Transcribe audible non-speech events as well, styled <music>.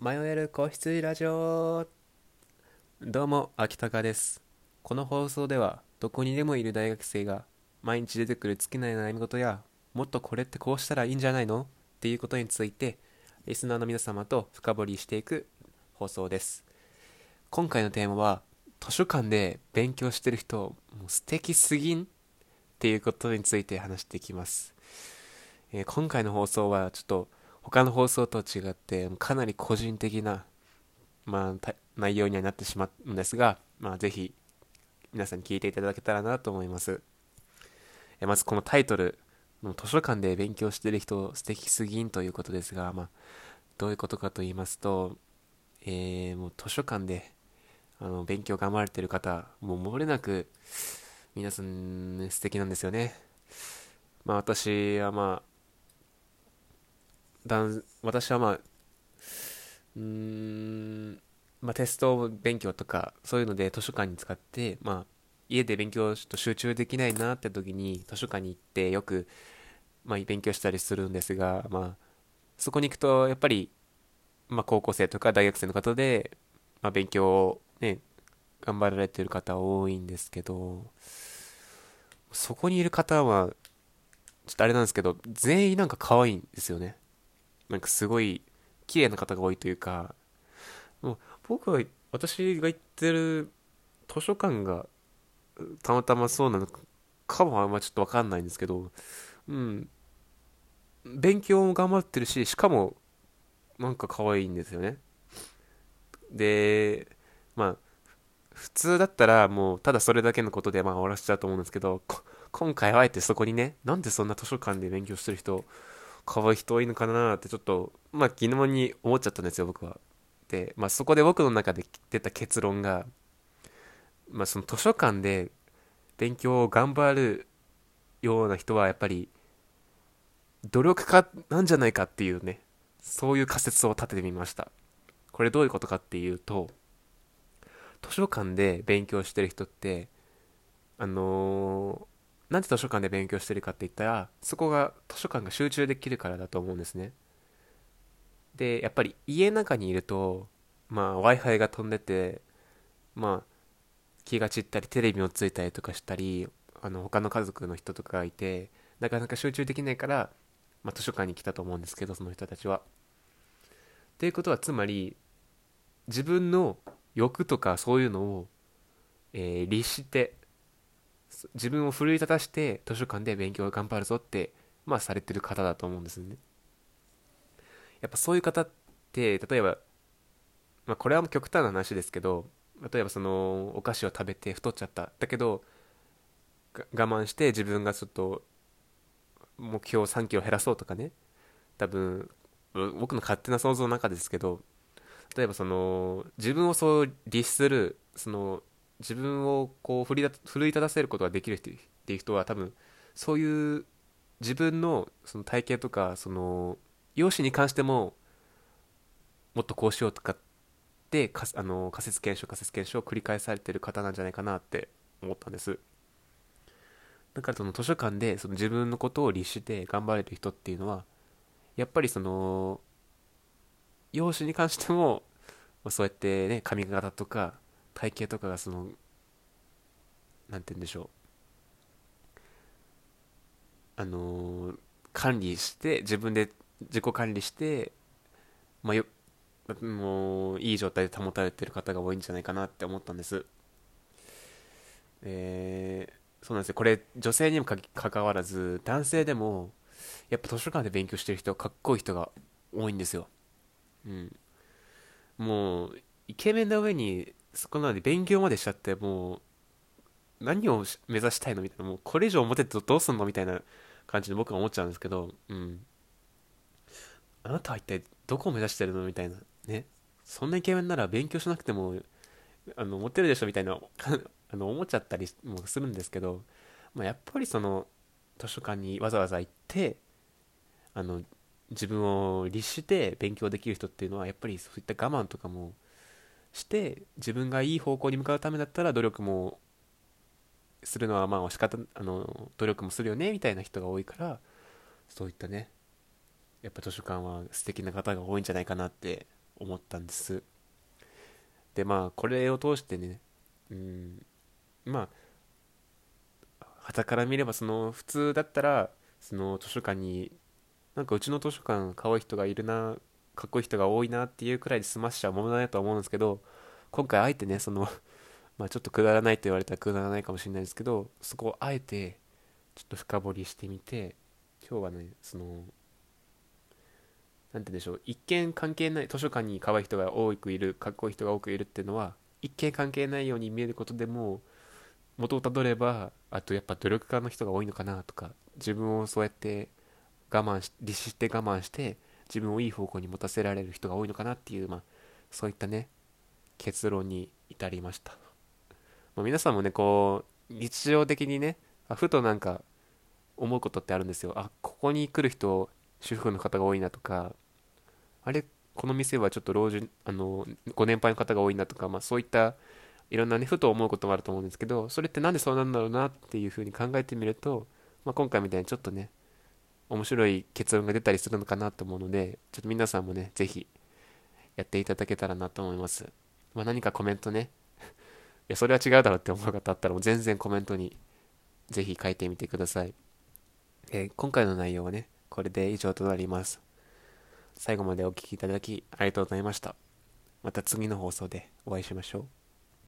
迷える個室ラジオ。どうも秋高です。この放送ではどこにでもいる大学生が毎日出てくる尽きない悩み事やもっとこれってこうしたらいいんじゃないの？っていうことについてリスナーの皆様と深掘りしていく放送です。今回のテーマは図書館で勉強してる人もう素敵すぎん？っていうことについて話していきます、えー今回の放送はちょっと他の放送と違ってかなり個人的な、まあ、内容にはなってしまうんですが、まあ、ぜひ皆さんに聞いていただけたらなと思います。えまずこのタイトル図書館で勉強してる人素敵すぎんということですが、まあ、どういうことかと言いますと、えーもう図書館であの勉強頑張れてる方もう漏れなく皆さん素敵なんですよね。まあ私はまあだん私はまあうんまあテスト勉強とかそういうので図書館に使ってまあ家で勉強ちょっと集中できないなって時に図書館に行ってよくまあ勉強したりするんですがまあそこに行くとやっぱりまあ高校生とか大学生の方でまあ勉強をね頑張られてる方多いんですけどそこにいる方はちょっとあれなんですけど全員なんか可愛いんですよね。なんかすごい綺麗な方が多いというかもう僕は私が行ってる図書館がたまたまそうなのかもあんまちょっとわかんないんですけどうん。勉強も頑張ってるししかもなんか可愛いんですよね。でまあ普通だったらもうただそれだけのことでまあ終わらせちゃうと思うんですけど今回はあえてそこにねなんでそんな図書館で勉強してる人可愛い人多いのかなってちょっとまあ疑問に思っちゃったんですよ僕は。でまあそこで僕の中で出た結論がまあその図書館で勉強を頑張るような人はやっぱり努力家なんじゃないかっていうねそういう仮説を立ててみました。これどういうことかっていうと図書館で勉強してる人ってあのーなんで図書館で勉強してるかって言ったらそこが図書館が集中できるからだと思うんですねでやっぱり家の中にいるとまあ w i f i が飛んでてまあ気が散ったりテレビもついたりとかしたりあの他の家族の人とかがいてなかなか集中できないから、まあ、図書館に来たと思うんですけどその人たちは。っていうことはつまり自分の欲とかそういうのを、えー律して自分を奮い立たして図書館で勉強を頑張るぞって、まあ、されてる方だと思うんですね。やっぱそういう方って例えば、まあ、これはもう極端な話ですけど例えばそのお菓子を食べて太っちゃっただけど我慢して自分がちょっと目標3キロ減らそうとかね多分僕の勝手な想像の中ですけど例えばその自分をそう律するその自分をこう奮い立奮い立たせることができる人っていう人は多分そういう自分のその体型とかその容姿に関してももっとこうしようとかってかあの仮説検証仮説検証を繰り返されてる方なんじゃないかなって思ったんです。だからその図書館でその自分のことを律して頑張れる人っていうのはやっぱりその容姿に関してもそうやってね髪型とか体型とかがそのなんて言うんでしょう。あのー管理して自分で自己管理してまあよもういい状態で保たれてる方が多いんじゃないかなって思ったんです。えーそうなんですよ。これ女性にもかかわらず男性でもやっぱ図書館で勉強してる人かっこいい人が多いんですよ。うん。もうイケメンな上にそこまで勉強までしちゃってもう何を目指したいのみたいなもうこれ以上モテてどうすんのみたいな感じで僕は思っちゃうんですけどうん。あなたは一体どこを目指してるのみたいなね。そんなイケメンなら勉強しなくてもあのモテるでしょみたいな <laughs> あの思っちゃったりもするんですけど、まあ、やっぱりその図書館にわざわざ行ってあの自分を律して勉強できる人っていうのはやっぱりそういった我慢とかもして自分がいい方向に向かうためだったら努力もするのはまあ仕方あの努力もするよねみたいな人が多いからそういったねやっぱ図書館は素敵な方が多いんじゃないかなって思ったんです。でまあこれを通してねうんまあ傍から見ればその普通だったらその図書館になんかうちの図書館可愛い人がいるなかっこいい人が多いなっていうくらいで済ましちゃうものだとは思うんですけど今回あえてねその <laughs> まあちょっとくだらないと言われたらくだらないかもしれないですけどそこをあえてちょっと深掘りしてみて今日はねそのなんて言うんでしょう一見関係ない図書館に可愛い人が多くいるかっこいい人が多くいるっていうのは一見関係ないように見えることでも元をたどればあとやっぱ努力家の人が多いのかなとか自分をそうやって我慢し律して我慢して自分をいい方向に持たせられる人が多いのかなっていう、まあ、そういったね結論に至りました、まあ、皆さんもねこう日常的にねふとなんか思うことってあるんですよ。あここに来る人主婦の方が多いなとかあれこの店はちょっと老人あのご年配の方が多いなとか、まあ、そういったいろんなねふと思うこともあると思うんですけどそれって何でそうなんだろうなっていうふうに考えてみると、まあ、今回みたいにちょっとね面白い結論が出たりするのかなと思うのでちょっと皆さんもね是非やっていただけたらなと思います、まあ、何かコメントね。いやそれは違うだろうって思う方あったらもう全然コメントに是非書いてみてください、えー、今回の内容はねこれで以上となります。最後までお聴きいただきありがとうございました。また次の放送でお会いしましょう。